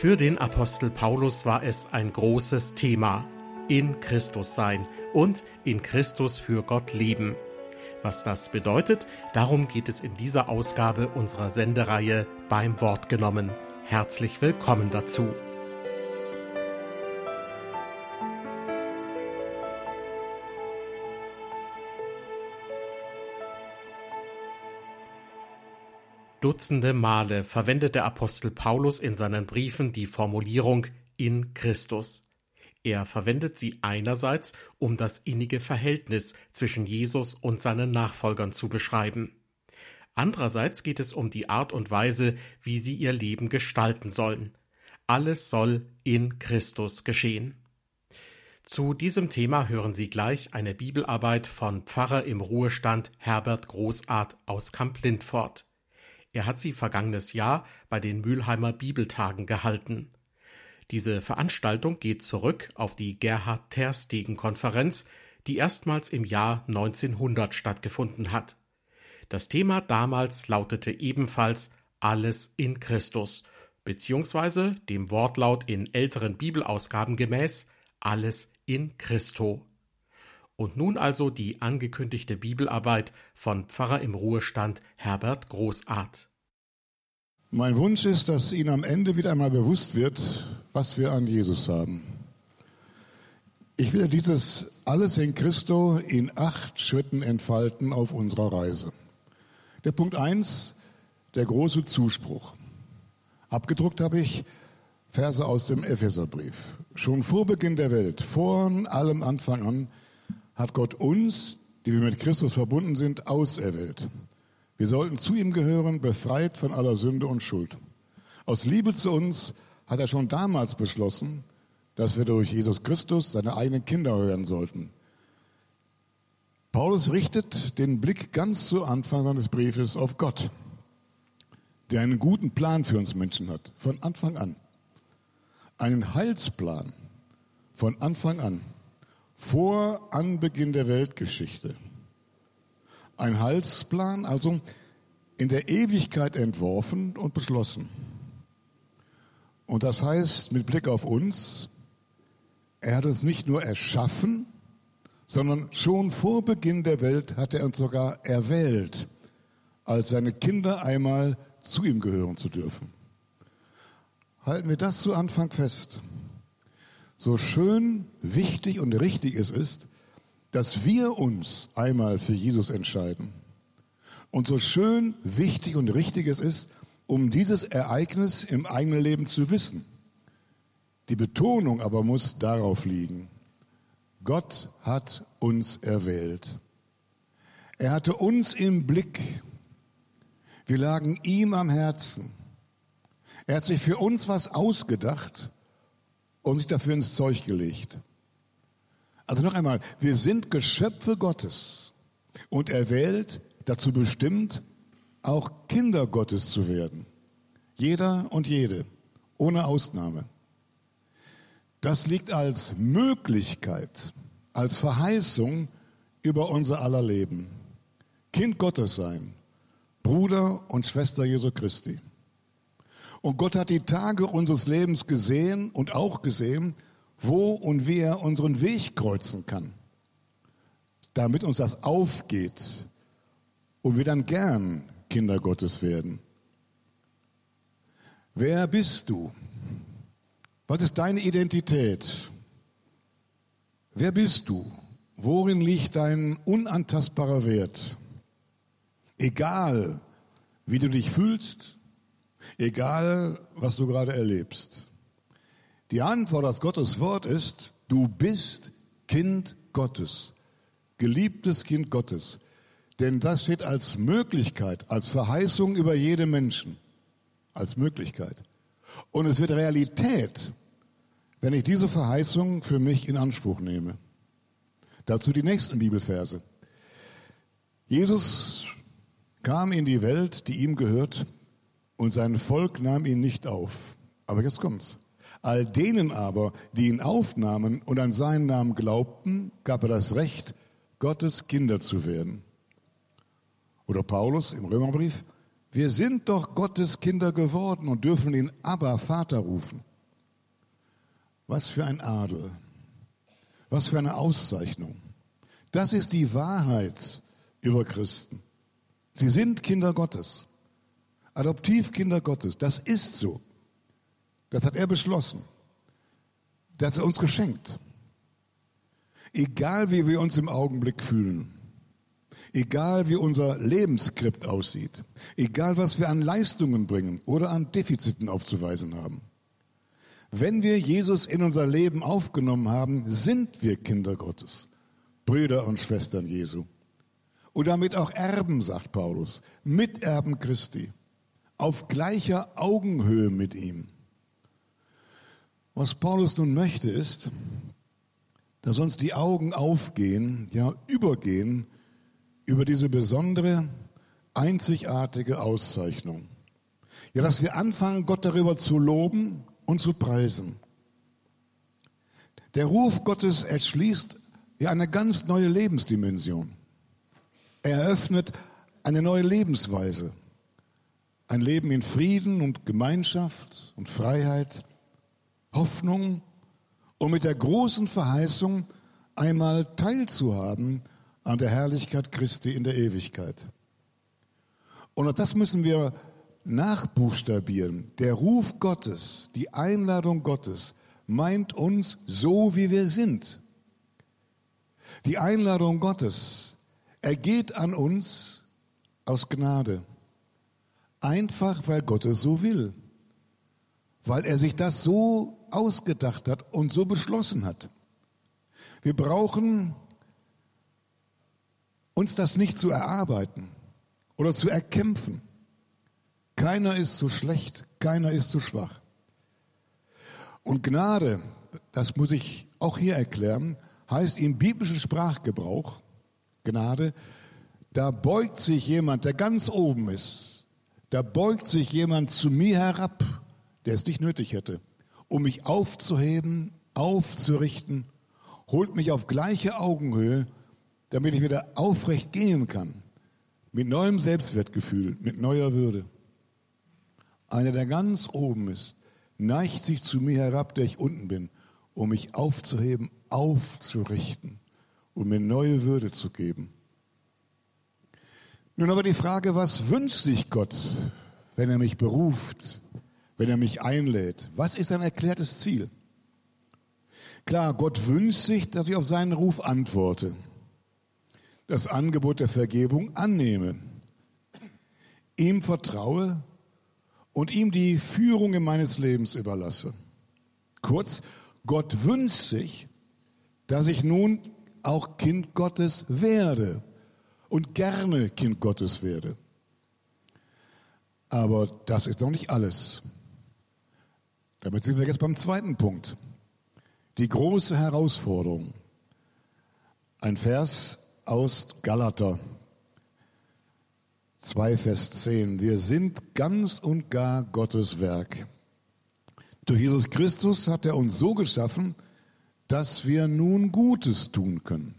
Für den Apostel Paulus war es ein großes Thema. In Christus sein und in Christus für Gott leben. Was das bedeutet, darum geht es in dieser Ausgabe unserer Sendereihe beim Wort genommen. Herzlich willkommen dazu. Dutzende Male verwendet der Apostel Paulus in seinen Briefen die Formulierung in Christus. Er verwendet sie einerseits, um das innige Verhältnis zwischen Jesus und seinen Nachfolgern zu beschreiben. Andererseits geht es um die Art und Weise, wie sie ihr Leben gestalten sollen. Alles soll in Christus geschehen. Zu diesem Thema hören Sie gleich eine Bibelarbeit von Pfarrer im Ruhestand Herbert Großart aus Kamp-Lindfort. Er hat sie vergangenes Jahr bei den Mülheimer Bibeltagen gehalten. Diese Veranstaltung geht zurück auf die Gerhard Terstegen Konferenz, die erstmals im Jahr 1900 stattgefunden hat. Das Thema damals lautete ebenfalls Alles in Christus, beziehungsweise dem Wortlaut in älteren Bibelausgaben gemäß Alles in Christo. Und nun also die angekündigte Bibelarbeit von Pfarrer im Ruhestand Herbert Großart. Mein Wunsch ist, dass Ihnen am Ende wieder einmal bewusst wird, was wir an Jesus haben. Ich will dieses alles in Christo in acht Schritten entfalten auf unserer Reise. Der Punkt eins, der große Zuspruch. Abgedruckt habe ich Verse aus dem Epheserbrief. Schon vor Beginn der Welt, vor allem Anfang an, hat Gott uns, die wir mit Christus verbunden sind, auserwählt. Wir sollten zu ihm gehören, befreit von aller Sünde und Schuld. Aus Liebe zu uns hat er schon damals beschlossen, dass wir durch Jesus Christus seine eigenen Kinder hören sollten. Paulus richtet den Blick ganz zu Anfang seines Briefes auf Gott, der einen guten Plan für uns Menschen hat, von Anfang an. Einen Heilsplan von Anfang an vor Anbeginn der Weltgeschichte. Ein Heilsplan, also in der Ewigkeit entworfen und beschlossen. Und das heißt, mit Blick auf uns, er hat uns nicht nur erschaffen, sondern schon vor Beginn der Welt hat er uns sogar erwählt, als seine Kinder einmal zu ihm gehören zu dürfen. Halten wir das zu Anfang fest so schön, wichtig und richtig es ist, dass wir uns einmal für Jesus entscheiden. Und so schön, wichtig und richtig es ist, um dieses Ereignis im eigenen Leben zu wissen. Die Betonung aber muss darauf liegen. Gott hat uns erwählt. Er hatte uns im Blick. Wir lagen ihm am Herzen. Er hat sich für uns was ausgedacht und sich dafür ins Zeug gelegt. Also noch einmal, wir sind Geschöpfe Gottes und er wählt, dazu bestimmt, auch Kinder Gottes zu werden. Jeder und jede, ohne Ausnahme. Das liegt als Möglichkeit, als Verheißung über unser aller Leben. Kind Gottes sein, Bruder und Schwester Jesu Christi. Und Gott hat die Tage unseres Lebens gesehen und auch gesehen, wo und wie er unseren Weg kreuzen kann, damit uns das aufgeht und wir dann gern Kinder Gottes werden. Wer bist du? Was ist deine Identität? Wer bist du? Worin liegt dein unantastbarer Wert? Egal, wie du dich fühlst, Egal, was du gerade erlebst. Die Antwort aus Gottes Wort ist, du bist Kind Gottes, geliebtes Kind Gottes. Denn das steht als Möglichkeit, als Verheißung über jede Menschen, als Möglichkeit. Und es wird Realität, wenn ich diese Verheißung für mich in Anspruch nehme. Dazu die nächsten Bibelverse. Jesus kam in die Welt, die ihm gehört, und sein Volk nahm ihn nicht auf. Aber jetzt kommt's. All denen aber, die ihn aufnahmen und an seinen Namen glaubten, gab er das Recht, Gottes Kinder zu werden. Oder Paulus im Römerbrief, wir sind doch Gottes Kinder geworden und dürfen ihn aber Vater rufen. Was für ein Adel. Was für eine Auszeichnung. Das ist die Wahrheit über Christen. Sie sind Kinder Gottes. Adoptivkinder Gottes. Das ist so. Das hat er beschlossen. Das hat er uns geschenkt. Egal wie wir uns im Augenblick fühlen, egal wie unser Lebensskript aussieht, egal was wir an Leistungen bringen oder an Defiziten aufzuweisen haben. Wenn wir Jesus in unser Leben aufgenommen haben, sind wir Kinder Gottes, Brüder und Schwestern Jesu. Und damit auch Erben, sagt Paulus, Miterben Christi, auf gleicher Augenhöhe mit ihm. Was Paulus nun möchte, ist, dass uns die Augen aufgehen, ja übergehen über diese besondere, einzigartige Auszeichnung. Ja, dass wir anfangen, Gott darüber zu loben und zu preisen. Der Ruf Gottes erschließt ja eine ganz neue Lebensdimension. Er eröffnet eine neue Lebensweise. Ein Leben in Frieden und Gemeinschaft und Freiheit, Hoffnung und mit der großen Verheißung, einmal teilzuhaben an der Herrlichkeit Christi in der Ewigkeit. Und das müssen wir nachbuchstabieren. Der Ruf Gottes, die Einladung Gottes meint uns so, wie wir sind. Die Einladung Gottes ergeht an uns aus Gnade. Einfach, weil Gott es so will. Weil er sich das so ausgedacht hat und so beschlossen hat. Wir brauchen uns das nicht zu erarbeiten oder zu erkämpfen. Keiner ist zu schlecht, keiner ist zu schwach. Und Gnade, das muss ich auch hier erklären, heißt im biblischen Sprachgebrauch, Gnade, da beugt sich jemand, der ganz oben ist, da beugt sich jemand zu mir herab, der es nicht nötig hätte um mich aufzuheben, aufzurichten, holt mich auf gleiche Augenhöhe, damit ich wieder aufrecht gehen kann, mit neuem Selbstwertgefühl, mit neuer Würde. Einer, der ganz oben ist, neigt sich zu mir herab, der ich unten bin, um mich aufzuheben, aufzurichten und mir neue Würde zu geben. Nun aber die Frage, was wünscht sich Gott, wenn er mich beruft, wenn er mich einlädt. Was ist sein erklärtes Ziel? Klar, Gott wünscht sich, dass ich auf seinen Ruf antworte, das Angebot der Vergebung annehme, ihm vertraue und ihm die Führung in meines Lebens überlasse. Kurz, Gott wünscht sich, dass ich nun auch Kind Gottes werde und gerne Kind Gottes werde. Aber das ist noch nicht alles. Damit sind wir jetzt beim zweiten Punkt. Die große Herausforderung. Ein Vers aus Galater 2, Vers 10. Wir sind ganz und gar Gottes Werk. Durch Jesus Christus hat er uns so geschaffen, dass wir nun Gutes tun können.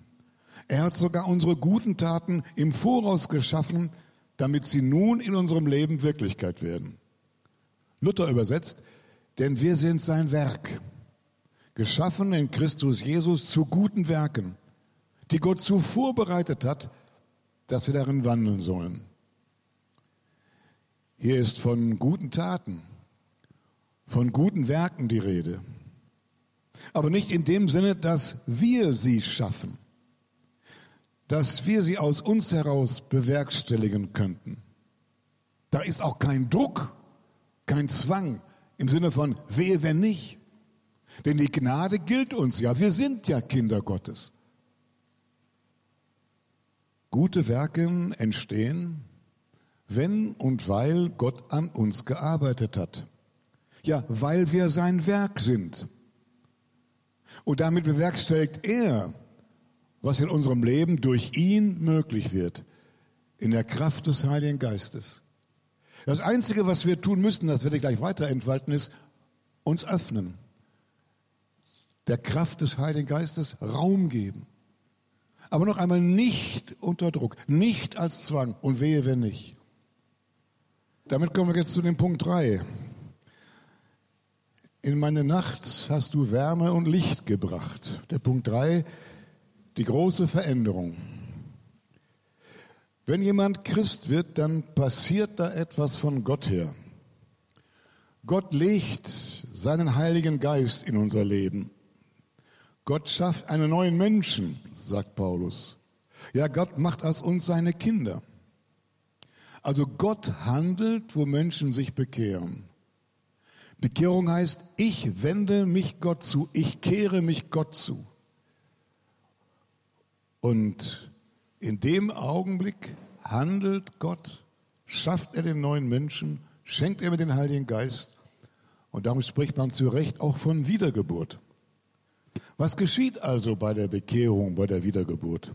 Er hat sogar unsere guten Taten im Voraus geschaffen, damit sie nun in unserem Leben Wirklichkeit werden. Luther übersetzt, denn wir sind sein Werk, geschaffen in Christus Jesus zu guten Werken, die Gott zuvor bereitet hat, dass wir darin wandeln sollen. Hier ist von guten Taten, von guten Werken die Rede. Aber nicht in dem Sinne, dass wir sie schaffen, dass wir sie aus uns heraus bewerkstelligen könnten. Da ist auch kein Druck, kein Zwang, im Sinne von, wehe, wenn nicht. Denn die Gnade gilt uns ja. Wir sind ja Kinder Gottes. Gute Werke entstehen, wenn und weil Gott an uns gearbeitet hat. Ja, weil wir sein Werk sind. Und damit bewerkstelligt er, was in unserem Leben durch ihn möglich wird, in der Kraft des Heiligen Geistes. Das Einzige, was wir tun müssen, das werde ich gleich weiter entfalten, ist uns öffnen. Der Kraft des Heiligen Geistes Raum geben. Aber noch einmal nicht unter Druck, nicht als Zwang und wehe, wenn nicht. Damit kommen wir jetzt zu dem Punkt 3. in meine Nacht hast du Wärme und Licht gebracht. Der Punkt drei, die große Veränderung. Wenn jemand Christ wird, dann passiert da etwas von Gott her. Gott legt seinen Heiligen Geist in unser Leben. Gott schafft einen neuen Menschen, sagt Paulus. Ja, Gott macht aus uns seine Kinder. Also Gott handelt, wo Menschen sich bekehren. Bekehrung heißt, ich wende mich Gott zu, ich kehre mich Gott zu. Und in dem Augenblick handelt Gott, schafft er den neuen Menschen, schenkt er mir den Heiligen Geist. Und darum spricht man zu Recht auch von Wiedergeburt. Was geschieht also bei der Bekehrung, bei der Wiedergeburt?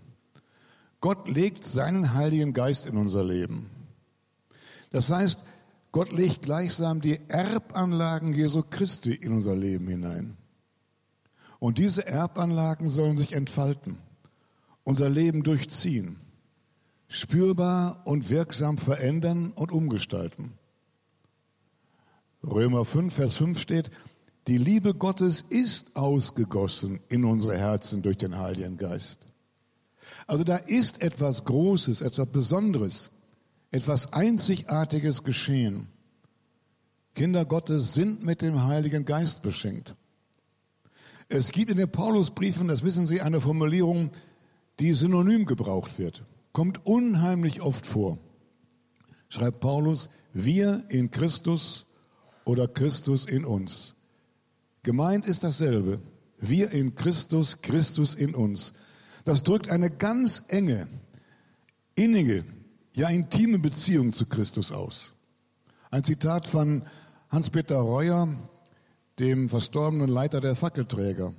Gott legt seinen Heiligen Geist in unser Leben. Das heißt, Gott legt gleichsam die Erbanlagen Jesu Christi in unser Leben hinein. Und diese Erbanlagen sollen sich entfalten, unser Leben durchziehen, spürbar und wirksam verändern und umgestalten. Römer 5, Vers 5 steht, die Liebe Gottes ist ausgegossen in unsere Herzen durch den Heiligen Geist. Also da ist etwas Großes, etwas Besonderes etwas Einzigartiges geschehen. Kinder Gottes sind mit dem Heiligen Geist beschenkt. Es gibt in den Paulusbriefen, das wissen Sie, eine Formulierung, die synonym gebraucht wird. Kommt unheimlich oft vor. Schreibt Paulus, wir in Christus oder Christus in uns. Gemeint ist dasselbe. Wir in Christus, Christus in uns. Das drückt eine ganz enge, innige, ja intime Beziehung zu Christus aus. Ein Zitat von Hans-Peter Reuer, dem verstorbenen Leiter der Fackelträger.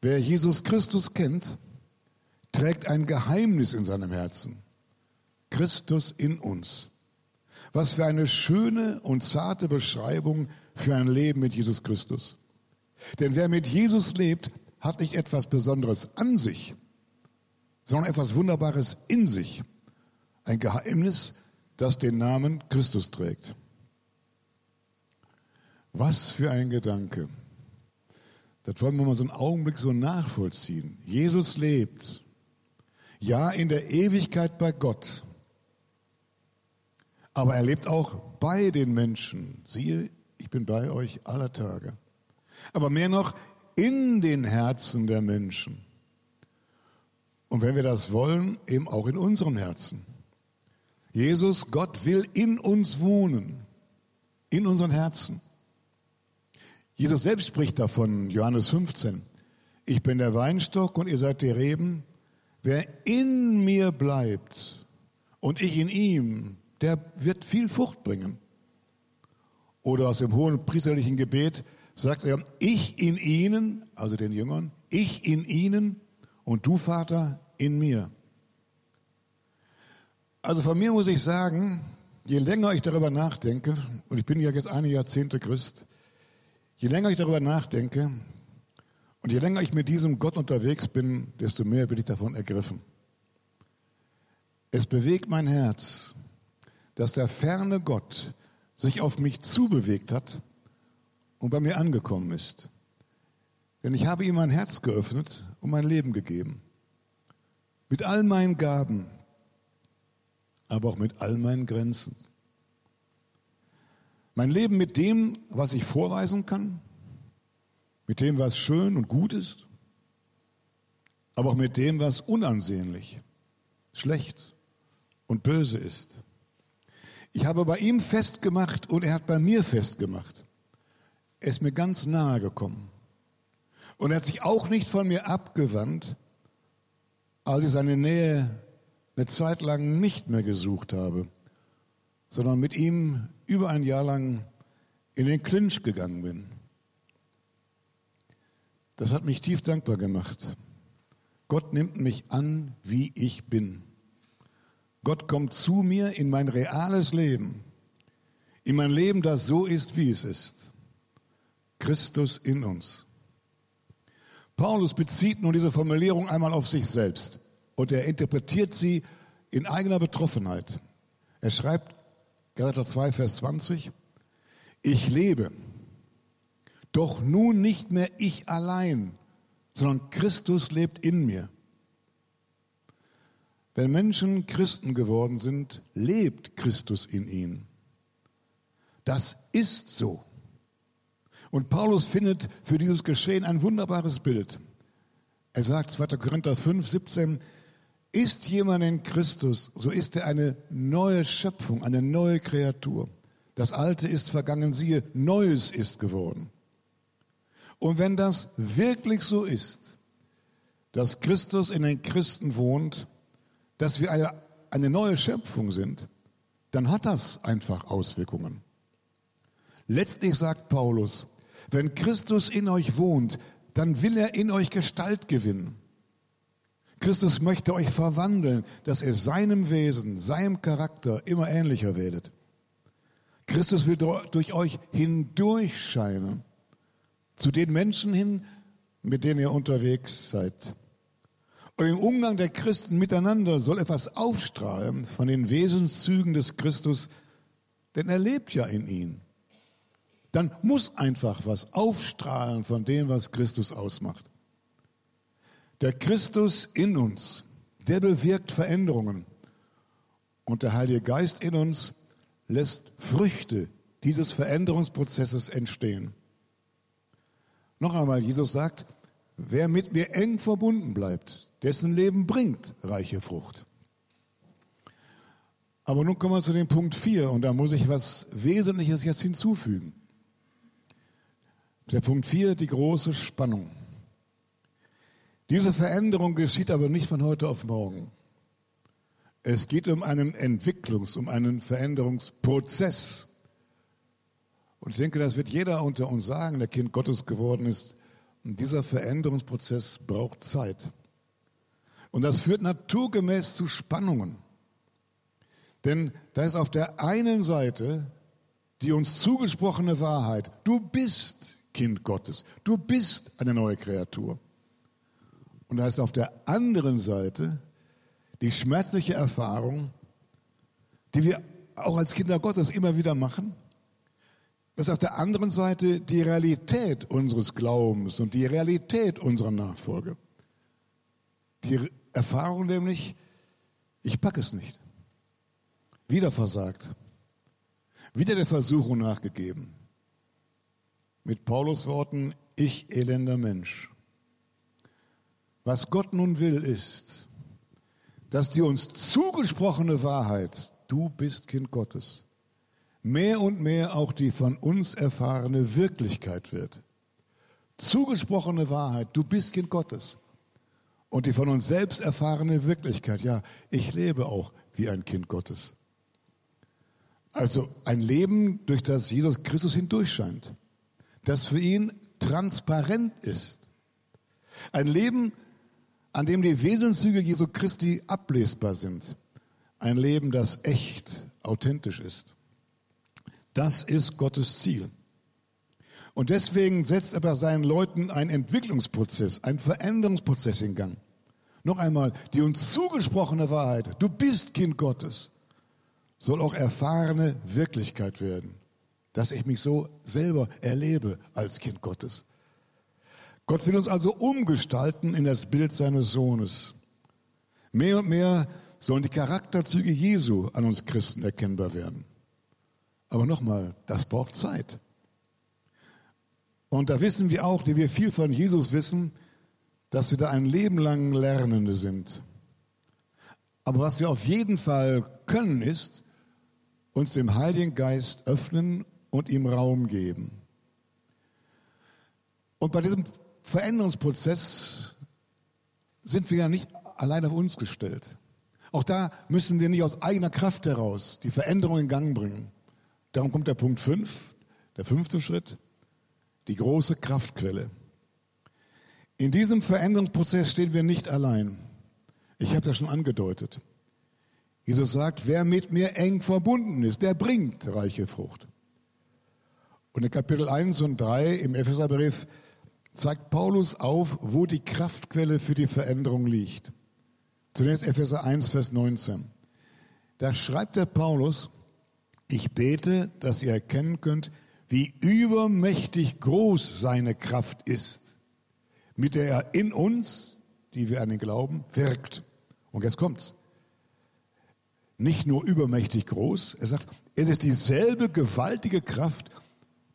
Wer Jesus Christus kennt, trägt ein Geheimnis in seinem Herzen. Christus in uns. Was für eine schöne und zarte Beschreibung für ein Leben mit Jesus Christus. Denn wer mit Jesus lebt, hat nicht etwas Besonderes an sich, sondern etwas Wunderbares in sich. Ein Geheimnis, das den Namen Christus trägt. Was für ein Gedanke. Das wollen wir mal so einen Augenblick so nachvollziehen. Jesus lebt. Ja, in der Ewigkeit bei Gott. Aber er lebt auch bei den Menschen. Siehe, ich bin bei euch aller Tage. Aber mehr noch in den Herzen der Menschen. Und wenn wir das wollen, eben auch in unserem Herzen. Jesus, Gott will in uns wohnen, in unseren Herzen. Jesus selbst spricht davon, Johannes 15. Ich bin der Weinstock und ihr seid die Reben. Wer in mir bleibt und ich in ihm, der wird viel Frucht bringen. Oder aus dem hohen priesterlichen Gebet sagt er, ich in ihnen, also den Jüngern, ich in ihnen und du Vater in mir. Also von mir muss ich sagen, je länger ich darüber nachdenke, und ich bin ja jetzt einige Jahrzehnte Christ, je länger ich darüber nachdenke und je länger ich mit diesem Gott unterwegs bin, desto mehr bin ich davon ergriffen. Es bewegt mein Herz, dass der ferne Gott sich auf mich zubewegt hat und bei mir angekommen ist. Denn ich habe ihm mein Herz geöffnet und mein Leben gegeben. Mit all meinen Gaben, aber auch mit all meinen Grenzen. Mein Leben mit dem, was ich vorweisen kann, mit dem, was schön und gut ist, aber auch mit dem, was unansehnlich, schlecht und böse ist. Ich habe bei ihm festgemacht und er hat bei mir festgemacht. Er ist mir ganz nahe gekommen. Und er hat sich auch nicht von mir abgewandt, als ich seine Nähe eine Zeit lang nicht mehr gesucht habe, sondern mit ihm über ein Jahr lang in den Clinch gegangen bin. Das hat mich tief dankbar gemacht. Gott nimmt mich an, wie ich bin. Gott kommt zu mir in mein reales Leben, in mein Leben, das so ist, wie es ist. Christus in uns. Paulus bezieht nun diese Formulierung einmal auf sich selbst und er interpretiert sie in eigener Betroffenheit. Er schreibt, Galater 2, Vers 20, ich lebe, Doch nun nicht mehr ich allein, sondern Christus lebt in mir. Wenn Menschen Christen geworden sind, lebt Christus in ihnen. Das ist so. Und Paulus findet für dieses Geschehen ein wunderbares Bild. Er sagt 2. Korinther 5, 17, ist jemand in Christus, so ist er eine neue Schöpfung, eine neue Kreatur. Das Alte ist vergangen, siehe, Neues ist geworden. Und wenn das wirklich so ist, dass Christus in den Christen wohnt, dass wir eine, eine neue Schöpfung sind, dann hat das einfach Auswirkungen. Letztlich sagt Paulus, wenn Christus in euch wohnt, dann will er in euch Gestalt gewinnen. Christus möchte euch verwandeln, dass ihr seinem Wesen, seinem Charakter immer ähnlicher werdet. Christus will durch euch hindurchscheinen zu den Menschen hin, mit denen ihr unterwegs seid. Und im Umgang der Christen miteinander soll etwas aufstrahlen von den Wesenszügen des Christus, denn er lebt ja in ihnen. Dann muss einfach was aufstrahlen von dem, was Christus ausmacht. Der Christus in uns, der bewirkt Veränderungen. Und der Heilige Geist in uns lässt Früchte dieses Veränderungsprozesses entstehen. Noch einmal, Jesus sagt, wer mit mir eng verbunden bleibt, dessen Leben bringt reiche Frucht. Aber nun kommen wir zu dem Punkt 4 und da muss ich was Wesentliches jetzt hinzufügen. Der Punkt 4, die große Spannung. Diese Veränderung geschieht aber nicht von heute auf morgen. Es geht um einen Entwicklungs-, um einen Veränderungsprozess. Und ich denke, das wird jeder unter uns sagen, der Kind Gottes geworden ist. Und dieser Veränderungsprozess braucht Zeit. Und das führt naturgemäß zu Spannungen. Denn da ist auf der einen Seite die uns zugesprochene Wahrheit. Du bist Kind Gottes. Du bist eine neue Kreatur. Und da ist auf der anderen Seite die schmerzliche Erfahrung, die wir auch als Kinder Gottes immer wieder machen, ist auf der anderen Seite die Realität unseres Glaubens und die Realität unserer Nachfolge. Die Erfahrung nämlich, ich packe es nicht. Wieder versagt. Wieder der Versuchung nachgegeben. Mit Paulus Worten, ich elender Mensch. Was Gott nun will, ist, dass die uns zugesprochene Wahrheit, du bist Kind Gottes, mehr und mehr auch die von uns erfahrene Wirklichkeit wird. Zugesprochene Wahrheit, du bist Kind Gottes. Und die von uns selbst erfahrene Wirklichkeit, ja, ich lebe auch wie ein Kind Gottes. Also ein Leben, durch das Jesus Christus hindurchscheint, das für ihn transparent ist. Ein Leben, an dem die Wesenszüge Jesu Christi ablesbar sind. Ein Leben, das echt, authentisch ist. Das ist Gottes Ziel. Und deswegen setzt er bei seinen Leuten einen Entwicklungsprozess, einen Veränderungsprozess in Gang. Noch einmal, die uns zugesprochene Wahrheit, du bist Kind Gottes, soll auch erfahrene Wirklichkeit werden, dass ich mich so selber erlebe als Kind Gottes. Gott will uns also umgestalten in das Bild seines Sohnes. Mehr und mehr sollen die Charakterzüge Jesu an uns Christen erkennbar werden. Aber nochmal, das braucht Zeit. Und da wissen wir auch, die wir viel von Jesus wissen, dass wir da ein Leben lang Lernende sind. Aber was wir auf jeden Fall können, ist, uns dem Heiligen Geist öffnen und ihm Raum geben. Und bei diesem Veränderungsprozess sind wir ja nicht allein auf uns gestellt. Auch da müssen wir nicht aus eigener Kraft heraus die Veränderung in Gang bringen. Darum kommt der Punkt 5, der fünfte Schritt, die große Kraftquelle. In diesem Veränderungsprozess stehen wir nicht allein. Ich habe das schon angedeutet. Jesus sagt, wer mit mir eng verbunden ist, der bringt reiche Frucht. Und in Kapitel 1 und 3 im Epheserbrief zeigt Paulus auf, wo die Kraftquelle für die Veränderung liegt. Zunächst Epheser 1, Vers 19. Da schreibt der Paulus, ich bete, dass ihr erkennen könnt, wie übermächtig groß seine Kraft ist, mit der er in uns, die wir an den Glauben, wirkt. Und jetzt kommt's. Nicht nur übermächtig groß, er sagt, es ist dieselbe gewaltige Kraft,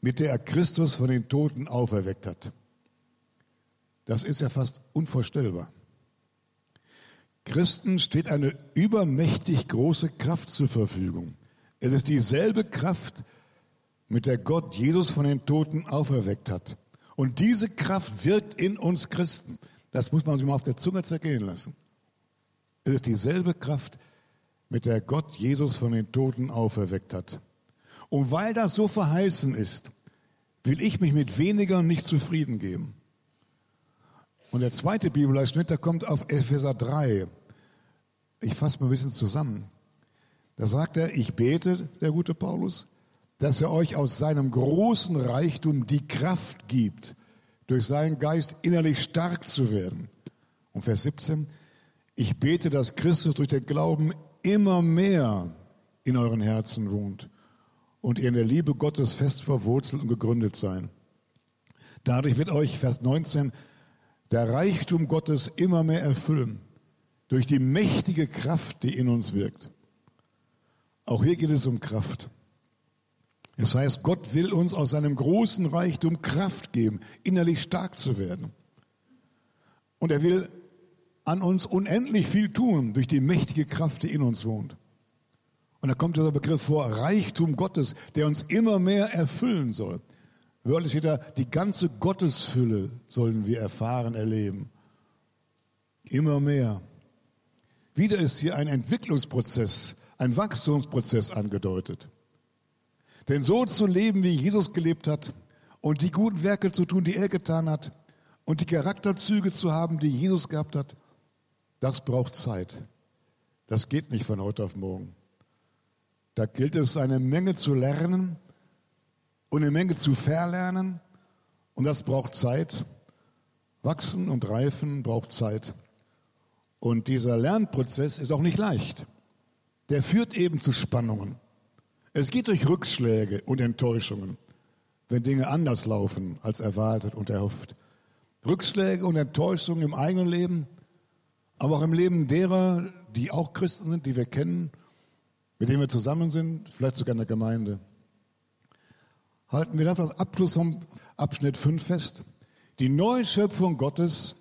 mit der er Christus von den Toten auferweckt hat. Das ist ja fast unvorstellbar. Christen steht eine übermächtig große Kraft zur Verfügung. Es ist dieselbe Kraft, mit der Gott Jesus von den Toten auferweckt hat. Und diese Kraft wirkt in uns Christen. Das muss man sich mal auf der Zunge zergehen lassen. Es ist dieselbe Kraft, mit der Gott Jesus von den Toten auferweckt hat. Und weil das so verheißen ist, will ich mich mit weniger nicht zufrieden geben. Und der zweite Bibelausschnitt, der kommt auf Epheser 3. Ich fasse mal ein bisschen zusammen. Da sagt er, ich bete, der gute Paulus, dass er euch aus seinem großen Reichtum die Kraft gibt, durch seinen Geist innerlich stark zu werden. Und Vers 17, ich bete, dass Christus durch den Glauben immer mehr in euren Herzen wohnt und ihr in der Liebe Gottes fest verwurzelt und gegründet sein. Dadurch wird euch, Vers 19, der Reichtum Gottes immer mehr erfüllen, durch die mächtige Kraft, die in uns wirkt. Auch hier geht es um Kraft. Es heißt, Gott will uns aus seinem großen Reichtum Kraft geben, innerlich stark zu werden. Und er will an uns unendlich viel tun durch die mächtige Kraft, die in uns wohnt. Und da kommt dieser Begriff vor, Reichtum Gottes, der uns immer mehr erfüllen soll. Wörtlich steht da, die ganze Gottesfülle sollen wir erfahren, erleben. Immer mehr. Wieder ist hier ein Entwicklungsprozess, ein Wachstumsprozess angedeutet. Denn so zu leben, wie Jesus gelebt hat und die guten Werke zu tun, die er getan hat und die Charakterzüge zu haben, die Jesus gehabt hat, das braucht Zeit. Das geht nicht von heute auf morgen. Da gilt es, eine Menge zu lernen und eine Menge zu verlernen. Und das braucht Zeit. Wachsen und reifen braucht Zeit. Und dieser Lernprozess ist auch nicht leicht. Der führt eben zu Spannungen. Es geht durch Rückschläge und Enttäuschungen, wenn Dinge anders laufen als erwartet und erhofft. Rückschläge und Enttäuschungen im eigenen Leben, aber auch im Leben derer, die auch Christen sind, die wir kennen, mit denen wir zusammen sind, vielleicht sogar in der Gemeinde. Halten wir das als Abschluss vom Abschnitt 5 fest. Die Neuschöpfung Gottes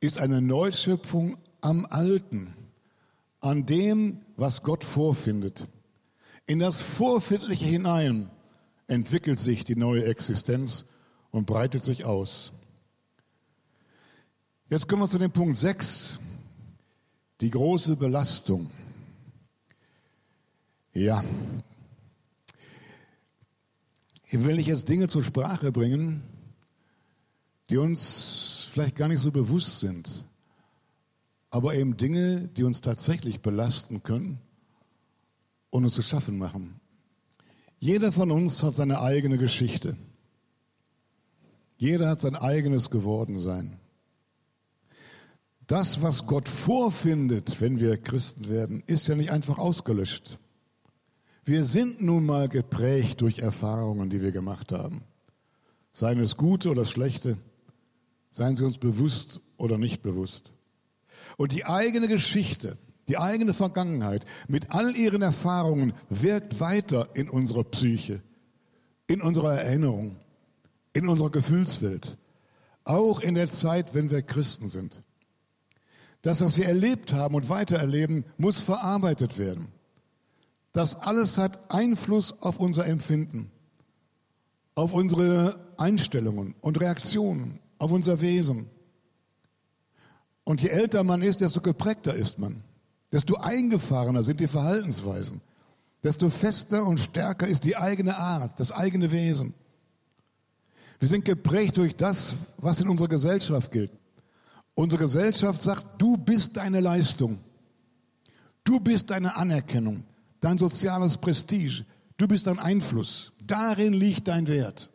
ist eine Neuschöpfung am Alten, an dem, was Gott vorfindet. In das Vorfindliche hinein entwickelt sich die neue Existenz und breitet sich aus. Jetzt kommen wir zu dem Punkt 6, die große Belastung. Ja, ich will nicht jetzt Dinge zur Sprache bringen, die uns vielleicht gar nicht so bewusst sind, aber eben Dinge, die uns tatsächlich belasten können und uns zu schaffen machen. Jeder von uns hat seine eigene Geschichte. Jeder hat sein eigenes Gewordensein. Das, was Gott vorfindet, wenn wir Christen werden, ist ja nicht einfach ausgelöscht. Wir sind nun mal geprägt durch Erfahrungen, die wir gemacht haben. Seien es gute oder schlechte, seien sie uns bewusst oder nicht bewusst. Und die eigene Geschichte, die eigene Vergangenheit mit all ihren Erfahrungen wirkt weiter in unserer Psyche, in unserer Erinnerung, in unserer Gefühlswelt, auch in der Zeit, wenn wir Christen sind. Das, was wir erlebt haben und weitererleben, muss verarbeitet werden. Das alles hat Einfluss auf unser Empfinden, auf unsere Einstellungen und Reaktionen, auf unser Wesen. Und je älter man ist, desto geprägter ist man, desto eingefahrener sind die Verhaltensweisen, desto fester und stärker ist die eigene Art, das eigene Wesen. Wir sind geprägt durch das, was in unserer Gesellschaft gilt. Unsere Gesellschaft sagt, du bist deine Leistung. Du bist deine Anerkennung, dein soziales Prestige. Du bist dein Einfluss. Darin liegt dein Wert.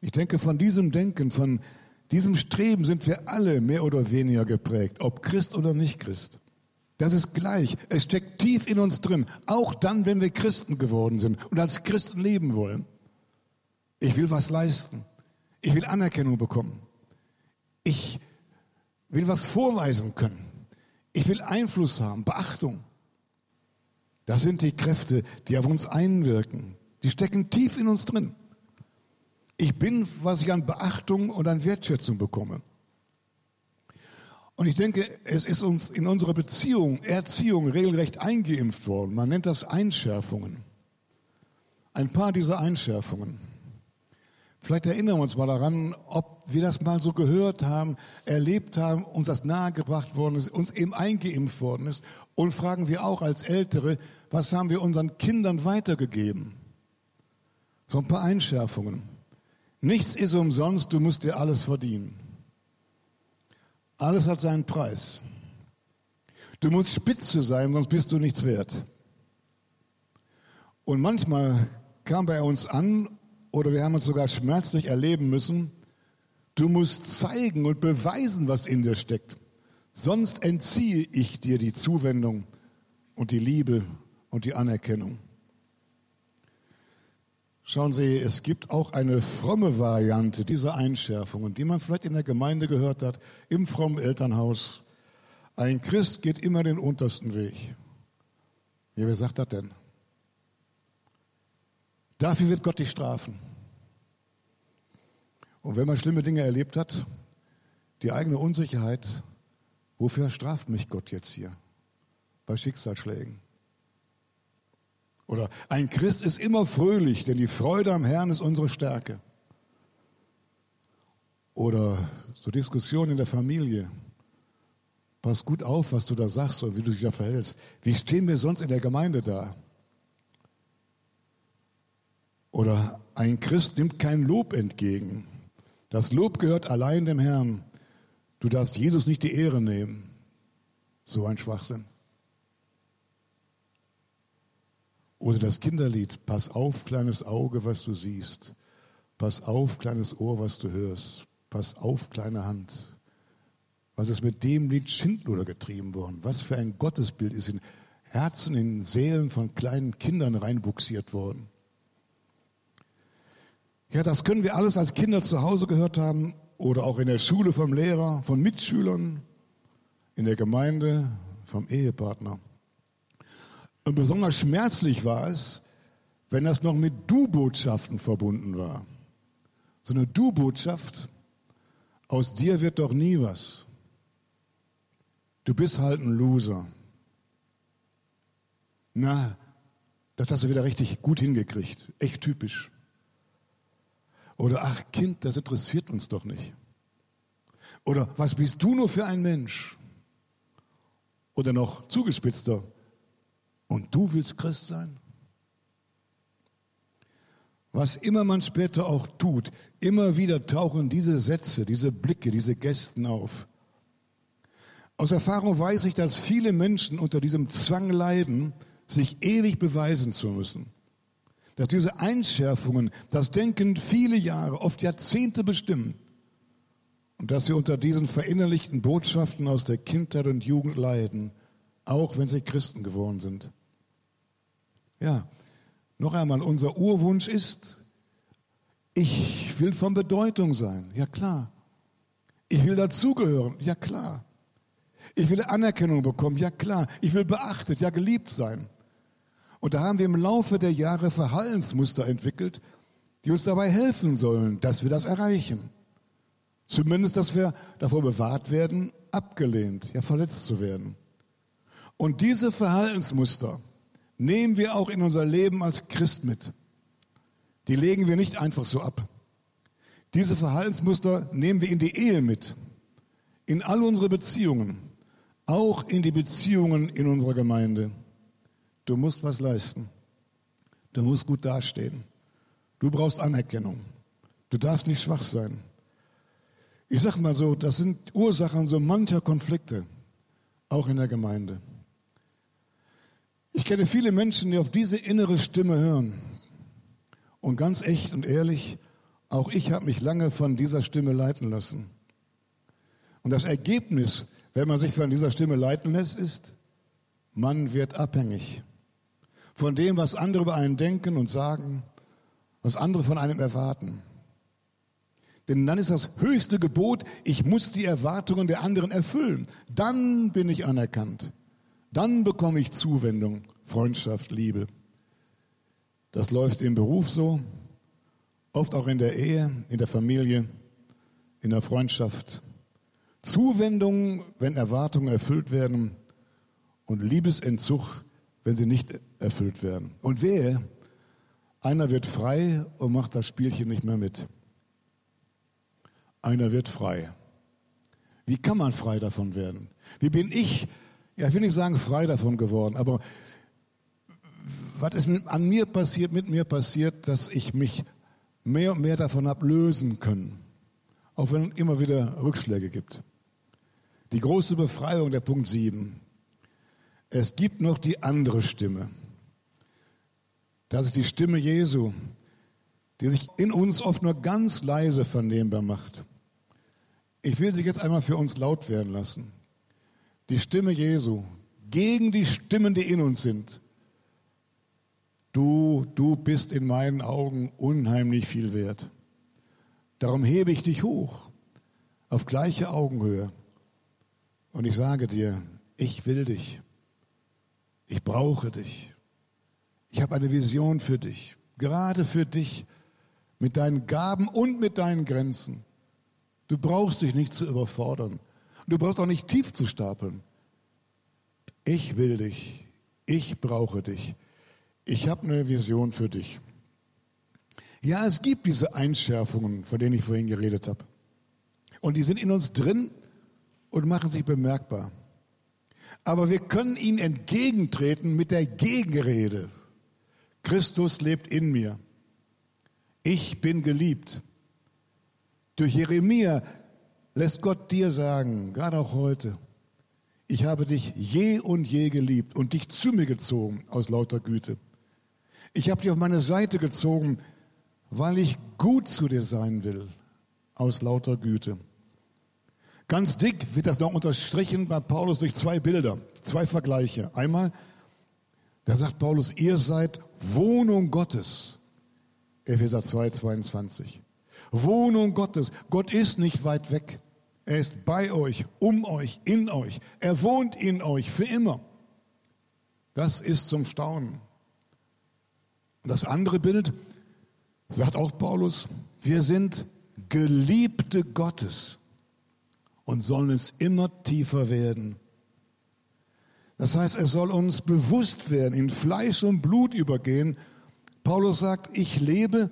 Ich denke, von diesem Denken, von diesem Streben sind wir alle mehr oder weniger geprägt, ob Christ oder nicht Christ. Das ist gleich. Es steckt tief in uns drin. Auch dann, wenn wir Christen geworden sind und als Christen leben wollen. Ich will was leisten. Ich will Anerkennung bekommen. Ich will was vorweisen können. Ich will Einfluss haben, Beachtung. Das sind die Kräfte, die auf uns einwirken. Die stecken tief in uns drin. Ich bin, was ich an Beachtung und an Wertschätzung bekomme. Und ich denke, es ist uns in unserer Beziehung, Erziehung regelrecht eingeimpft worden. Man nennt das Einschärfungen. Ein paar dieser Einschärfungen. Vielleicht erinnern wir uns mal daran, ob wir das mal so gehört haben, erlebt haben, uns das nahegebracht worden ist, uns eben eingeimpft worden ist. Und fragen wir auch als Ältere, was haben wir unseren Kindern weitergegeben? So ein paar Einschärfungen. Nichts ist umsonst, du musst dir alles verdienen. Alles hat seinen Preis. Du musst spitze sein, sonst bist du nichts wert. Und manchmal kam bei uns an oder wir haben es sogar schmerzlich erleben müssen, du musst zeigen und beweisen, was in dir steckt. Sonst entziehe ich dir die Zuwendung und die Liebe und die Anerkennung. Schauen Sie, es gibt auch eine fromme Variante dieser Einschärfungen, die man vielleicht in der Gemeinde gehört hat, im frommen Elternhaus. Ein Christ geht immer den untersten Weg. Ja, wer sagt das denn? Dafür wird Gott dich strafen. Und wenn man schlimme Dinge erlebt hat, die eigene Unsicherheit, wofür straft mich Gott jetzt hier? Bei Schicksalsschlägen. Oder ein Christ ist immer fröhlich, denn die Freude am Herrn ist unsere Stärke. Oder so Diskussionen in der Familie. Pass gut auf, was du da sagst und wie du dich da verhältst. Wie stehen wir sonst in der Gemeinde da? Oder ein Christ nimmt kein Lob entgegen. Das Lob gehört allein dem Herrn. Du darfst Jesus nicht die Ehre nehmen. So ein Schwachsinn. Oder das Kinderlied, pass auf, kleines Auge, was du siehst. Pass auf, kleines Ohr, was du hörst. Pass auf, kleine Hand. Was ist mit dem Lied Schindluder getrieben worden? Was für ein Gottesbild ist in Herzen, in Seelen von kleinen Kindern reinbuxiert worden? Ja, das können wir alles als Kinder zu Hause gehört haben oder auch in der Schule vom Lehrer, von Mitschülern, in der Gemeinde, vom Ehepartner. Und besonders schmerzlich war es, wenn das noch mit Du-Botschaften verbunden war. So eine Du-Botschaft, aus dir wird doch nie was. Du bist halt ein Loser. Na, das hast du wieder richtig gut hingekriegt. Echt typisch. Oder ach Kind, das interessiert uns doch nicht. Oder was bist du nur für ein Mensch? Oder noch zugespitzter, und du willst Christ sein? Was immer man später auch tut, immer wieder tauchen diese Sätze, diese Blicke, diese Gesten auf. Aus Erfahrung weiß ich, dass viele Menschen unter diesem Zwang leiden, sich ewig beweisen zu müssen dass diese Einschärfungen das Denken viele Jahre, oft Jahrzehnte bestimmen und dass sie unter diesen verinnerlichten Botschaften aus der Kindheit und Jugend leiden, auch wenn sie Christen geworden sind. Ja, noch einmal, unser Urwunsch ist, ich will von Bedeutung sein, ja klar. Ich will dazugehören, ja klar. Ich will Anerkennung bekommen, ja klar. Ich will beachtet, ja geliebt sein. Und da haben wir im Laufe der Jahre Verhaltensmuster entwickelt, die uns dabei helfen sollen, dass wir das erreichen. Zumindest, dass wir davor bewahrt werden, abgelehnt, ja verletzt zu werden. Und diese Verhaltensmuster nehmen wir auch in unser Leben als Christ mit. Die legen wir nicht einfach so ab. Diese Verhaltensmuster nehmen wir in die Ehe mit, in all unsere Beziehungen, auch in die Beziehungen in unserer Gemeinde. Du musst was leisten. Du musst gut dastehen. Du brauchst Anerkennung. Du darfst nicht schwach sein. Ich sag mal so, das sind Ursachen so mancher Konflikte, auch in der Gemeinde. Ich kenne viele Menschen, die auf diese innere Stimme hören. Und ganz echt und ehrlich, auch ich habe mich lange von dieser Stimme leiten lassen. Und das Ergebnis, wenn man sich von dieser Stimme leiten lässt, ist, Man wird abhängig von dem, was andere über einen denken und sagen, was andere von einem erwarten. Denn dann ist das höchste Gebot, ich muss die Erwartungen der anderen erfüllen. Dann bin ich anerkannt. Dann bekomme ich Zuwendung, Freundschaft, Liebe. Das läuft im Beruf so, oft auch in der Ehe, in der Familie, in der Freundschaft. Zuwendung, wenn Erwartungen erfüllt werden und Liebesentzug, wenn sie nicht erfüllt werden. Und wehe, einer wird frei und macht das Spielchen nicht mehr mit. Einer wird frei. Wie kann man frei davon werden? Wie bin ich, ja, ich will nicht sagen frei davon geworden, aber was ist an mir passiert, mit mir passiert, dass ich mich mehr und mehr davon habe lösen können. Auch wenn es immer wieder Rückschläge gibt. Die große Befreiung, der Punkt 7. Es gibt noch die andere Stimme. Das ist die Stimme Jesu, die sich in uns oft nur ganz leise vernehmbar macht. Ich will sie jetzt einmal für uns laut werden lassen. Die Stimme Jesu gegen die Stimmen, die in uns sind. Du, du bist in meinen Augen unheimlich viel wert. Darum hebe ich dich hoch auf gleiche Augenhöhe. Und ich sage dir, ich will dich. Ich brauche dich. Ich habe eine Vision für dich, gerade für dich, mit deinen Gaben und mit deinen Grenzen. Du brauchst dich nicht zu überfordern. Du brauchst auch nicht tief zu stapeln. Ich will dich. Ich brauche dich ich habe eine Vision für dich. Ja, es gibt diese Einschärfungen, von denen ich vorhin geredet habe. Und die sind in uns drin und machen sich bemerkbar. Aber wir können ihnen entgegentreten mit der Gegenrede. Christus lebt in mir. Ich bin geliebt. Durch Jeremia lässt Gott dir sagen, gerade auch heute, ich habe dich je und je geliebt und dich zu mir gezogen aus lauter Güte. Ich habe dich auf meine Seite gezogen, weil ich gut zu dir sein will, aus lauter Güte. Ganz dick wird das noch unterstrichen bei Paulus durch zwei Bilder, zwei Vergleiche. Einmal, da sagt Paulus, ihr seid Wohnung Gottes. Epheser 2, 22. Wohnung Gottes. Gott ist nicht weit weg. Er ist bei euch, um euch, in euch. Er wohnt in euch für immer. Das ist zum Staunen. Das andere Bild sagt auch Paulus, wir sind Geliebte Gottes und sollen es immer tiefer werden. Das heißt, es soll uns bewusst werden, in Fleisch und Blut übergehen. Paulus sagt, ich lebe,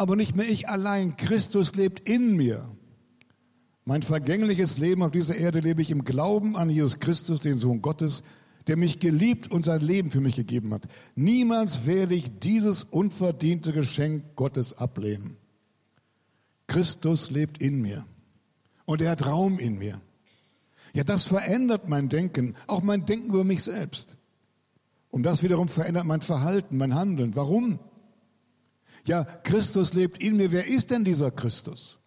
aber nicht mehr ich allein. Christus lebt in mir. Mein vergängliches Leben auf dieser Erde lebe ich im Glauben an Jesus Christus, den Sohn Gottes, der mich geliebt und sein Leben für mich gegeben hat. Niemals werde ich dieses unverdiente Geschenk Gottes ablehnen. Christus lebt in mir und er hat Raum in mir. Ja, das verändert mein Denken, auch mein Denken über mich selbst. Und das wiederum verändert mein Verhalten, mein Handeln. Warum? Ja, Christus lebt in mir. Wer ist denn dieser Christus?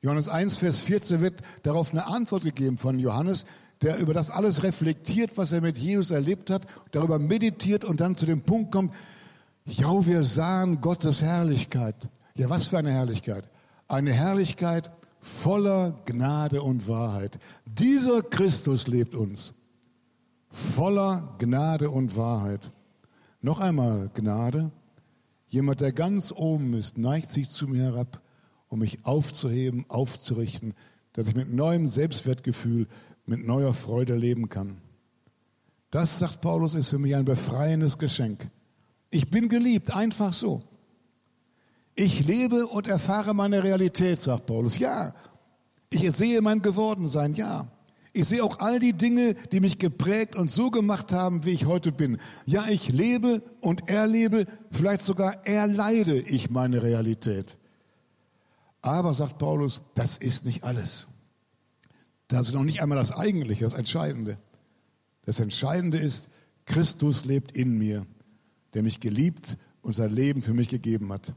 Johannes 1, Vers 14 wird darauf eine Antwort gegeben von Johannes der über das alles reflektiert, was er mit Jesus erlebt hat, darüber meditiert und dann zu dem Punkt kommt, ja, wir sahen Gottes Herrlichkeit. Ja, was für eine Herrlichkeit? Eine Herrlichkeit voller Gnade und Wahrheit. Dieser Christus lebt uns. Voller Gnade und Wahrheit. Noch einmal Gnade. Jemand, der ganz oben ist, neigt sich zu mir herab, um mich aufzuheben, aufzurichten, dass ich mit neuem Selbstwertgefühl mit neuer Freude leben kann. Das, sagt Paulus, ist für mich ein befreiendes Geschenk. Ich bin geliebt, einfach so. Ich lebe und erfahre meine Realität, sagt Paulus. Ja, ich sehe mein Gewordensein, ja. Ich sehe auch all die Dinge, die mich geprägt und so gemacht haben, wie ich heute bin. Ja, ich lebe und erlebe, vielleicht sogar erleide ich meine Realität. Aber, sagt Paulus, das ist nicht alles. Das ist noch nicht einmal das Eigentliche, das Entscheidende. Das Entscheidende ist, Christus lebt in mir, der mich geliebt und sein Leben für mich gegeben hat.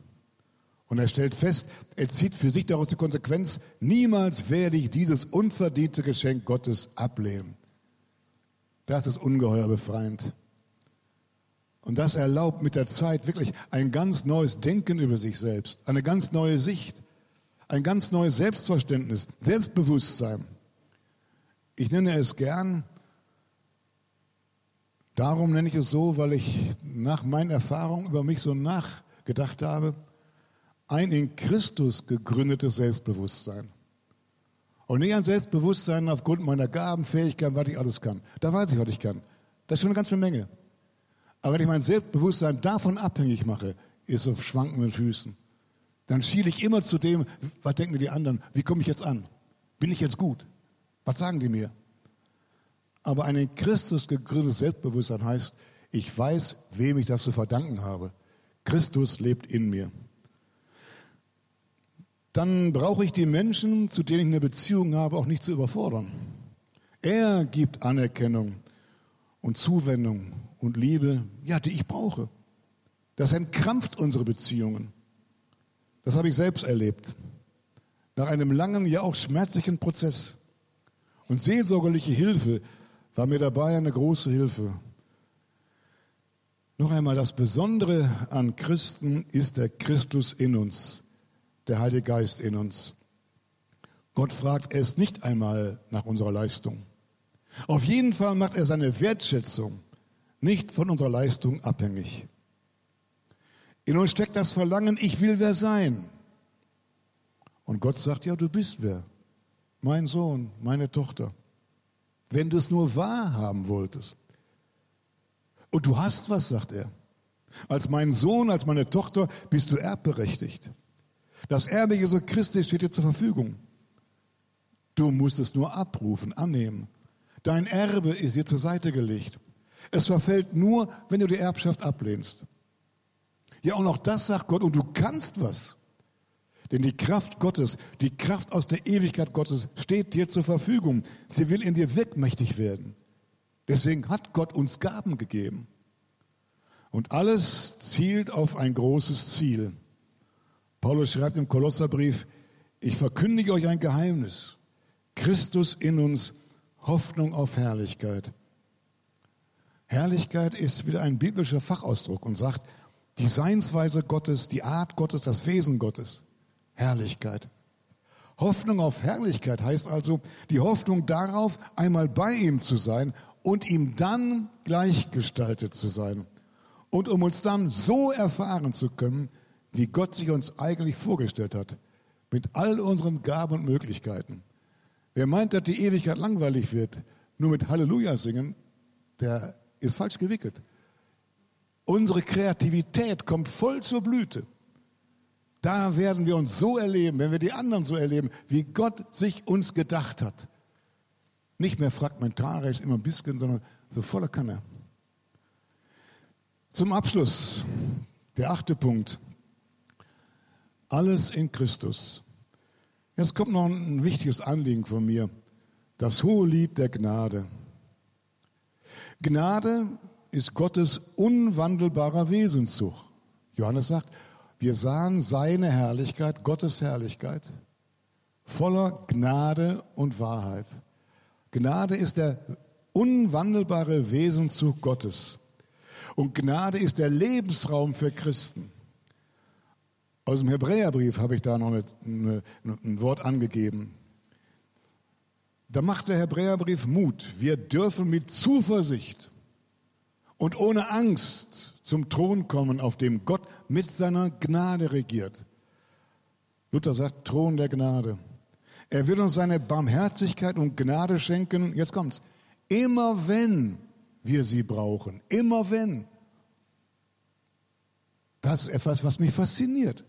Und er stellt fest, er zieht für sich daraus die Konsequenz, niemals werde ich dieses unverdiente Geschenk Gottes ablehnen. Das ist ungeheuer befreiend. Und das erlaubt mit der Zeit wirklich ein ganz neues Denken über sich selbst, eine ganz neue Sicht, ein ganz neues Selbstverständnis, Selbstbewusstsein. Ich nenne es gern, darum nenne ich es so, weil ich nach meinen Erfahrungen über mich so nachgedacht habe, ein in Christus gegründetes Selbstbewusstsein. Und nicht ein Selbstbewusstsein aufgrund meiner Gaben, Fähigkeiten, was ich alles kann. Da weiß ich, was ich kann. Das ist schon eine ganze Menge. Aber wenn ich mein Selbstbewusstsein davon abhängig mache, ist auf schwankenden Füßen. Dann schiele ich immer zu dem, was denken die anderen, wie komme ich jetzt an? Bin ich jetzt gut? Was sagen die mir? Aber ein in Christus gegründetes Selbstbewusstsein heißt, ich weiß, wem ich das zu verdanken habe. Christus lebt in mir dann brauche ich die Menschen, zu denen ich eine Beziehung habe, auch nicht zu überfordern. Er gibt Anerkennung und Zuwendung und Liebe, ja, die ich brauche. Das entkrampft unsere Beziehungen. Das habe ich selbst erlebt. Nach einem langen, ja auch schmerzlichen Prozess. Und seelsorgerliche Hilfe war mir dabei eine große Hilfe. Noch einmal, das Besondere an Christen ist der Christus in uns der Heilige Geist in uns. Gott fragt es nicht einmal nach unserer Leistung. Auf jeden Fall macht er seine Wertschätzung nicht von unserer Leistung abhängig. In uns steckt das Verlangen, ich will wer sein. Und Gott sagt, ja, du bist wer. Mein Sohn, meine Tochter. Wenn du es nur wahrhaben wolltest. Und du hast was, sagt er. Als mein Sohn, als meine Tochter bist du erbberechtigt. Das Erbe Jesu Christi steht dir zur Verfügung. Du musst es nur abrufen, annehmen. Dein Erbe ist dir zur Seite gelegt. Es verfällt nur, wenn du die Erbschaft ablehnst. Ja, auch das sagt Gott, und du kannst was. Denn die Kraft Gottes, die Kraft aus der Ewigkeit Gottes steht dir zur Verfügung. Sie will in dir wirkmächtig werden. Deswegen hat Gott uns Gaben gegeben. Und alles zielt auf ein großes Ziel. Paulus schreibt im Kolosserbrief, ich verkündige euch ein Geheimnis. Christus in uns, Hoffnung auf Herrlichkeit. Herrlichkeit ist wieder ein biblischer Fachausdruck und sagt, die Seinsweise Gottes, die Art Gottes, das Wesen Gottes. Herrlichkeit. Hoffnung auf Herrlichkeit heißt also die Hoffnung darauf, einmal bei ihm zu sein und ihm dann gleichgestaltet zu sein. Und um uns dann so erfahren zu können, wie Gott sich uns eigentlich vorgestellt hat, mit all unseren Gaben und Möglichkeiten. Wer meint, dass die Ewigkeit langweilig wird, nur mit Halleluja singen, der ist falsch gewickelt. Unsere Kreativität kommt voll zur Blüte. Da werden wir uns so erleben, wenn wir die anderen so erleben, wie Gott sich uns gedacht hat. Nicht mehr fragmentarisch, immer ein bisschen, sondern so voller Kanne. Zum Abschluss, der achte Punkt. Alles in Christus. Jetzt kommt noch ein wichtiges Anliegen von mir. Das hohe Lied der Gnade. Gnade ist Gottes unwandelbarer Wesenszug. Johannes sagt, wir sahen seine Herrlichkeit, Gottes Herrlichkeit, voller Gnade und Wahrheit. Gnade ist der unwandelbare Wesenszug Gottes. Und Gnade ist der Lebensraum für Christen. Aus dem Hebräerbrief habe ich da noch eine, eine, ein Wort angegeben. Da macht der Hebräerbrief Mut. Wir dürfen mit Zuversicht und ohne Angst zum Thron kommen, auf dem Gott mit seiner Gnade regiert. Luther sagt Thron der Gnade. Er will uns seine Barmherzigkeit und Gnade schenken. Jetzt kommt's. Immer wenn wir sie brauchen. Immer wenn. Das ist etwas, was mich fasziniert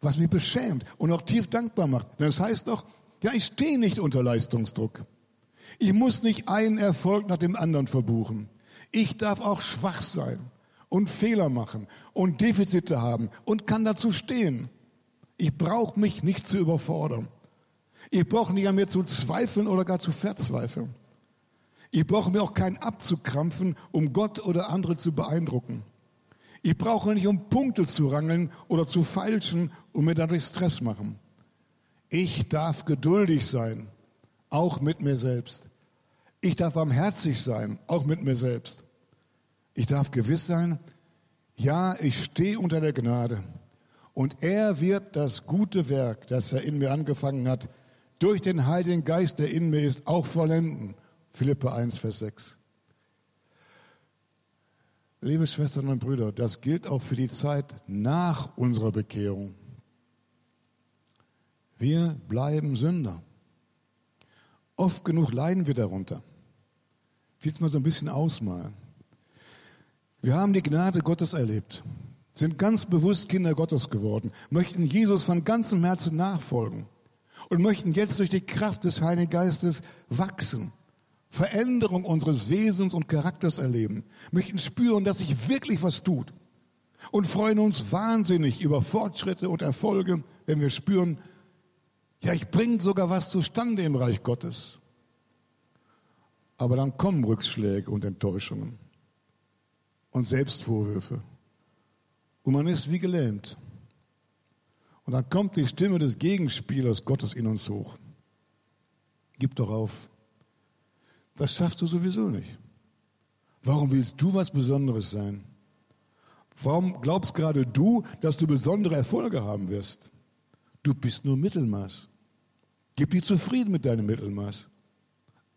was mich beschämt und auch tief dankbar macht. Das heißt doch, ja, ich stehe nicht unter Leistungsdruck. Ich muss nicht einen Erfolg nach dem anderen verbuchen. Ich darf auch schwach sein und Fehler machen und Defizite haben und kann dazu stehen. Ich brauche mich nicht zu überfordern. Ich brauche nicht an mir zu zweifeln oder gar zu verzweifeln. Ich brauche mir auch keinen abzukrampfen, um Gott oder andere zu beeindrucken. Ich brauche nicht um Punkte zu rangeln oder zu feilschen und mir dadurch Stress machen. Ich darf geduldig sein, auch mit mir selbst. Ich darf barmherzig sein, auch mit mir selbst. Ich darf gewiss sein, ja, ich stehe unter der Gnade. Und er wird das gute Werk, das er in mir angefangen hat, durch den Heiligen Geist, der in mir ist, auch vollenden. Philippe 1, Vers 6. Liebe Schwestern und Brüder, das gilt auch für die Zeit nach unserer Bekehrung. Wir bleiben Sünder. Oft genug leiden wir darunter. Es mal so ein bisschen ausmalen. Wir haben die Gnade Gottes erlebt, sind ganz bewusst Kinder Gottes geworden, möchten Jesus von ganzem Herzen nachfolgen und möchten jetzt durch die Kraft des Heiligen Geistes wachsen, Veränderung unseres Wesens und Charakters erleben, möchten spüren, dass sich wirklich was tut und freuen uns wahnsinnig über Fortschritte und Erfolge, wenn wir spüren, ja, ich bringe sogar was zustande im Reich Gottes. Aber dann kommen Rückschläge und Enttäuschungen und Selbstvorwürfe. Und man ist wie gelähmt. Und dann kommt die Stimme des Gegenspielers Gottes in uns hoch. Gib doch auf. Das schaffst du sowieso nicht. Warum willst du was Besonderes sein? Warum glaubst gerade du, dass du besondere Erfolge haben wirst? Du bist nur Mittelmaß. Gib dich zufrieden mit deinem Mittelmaß.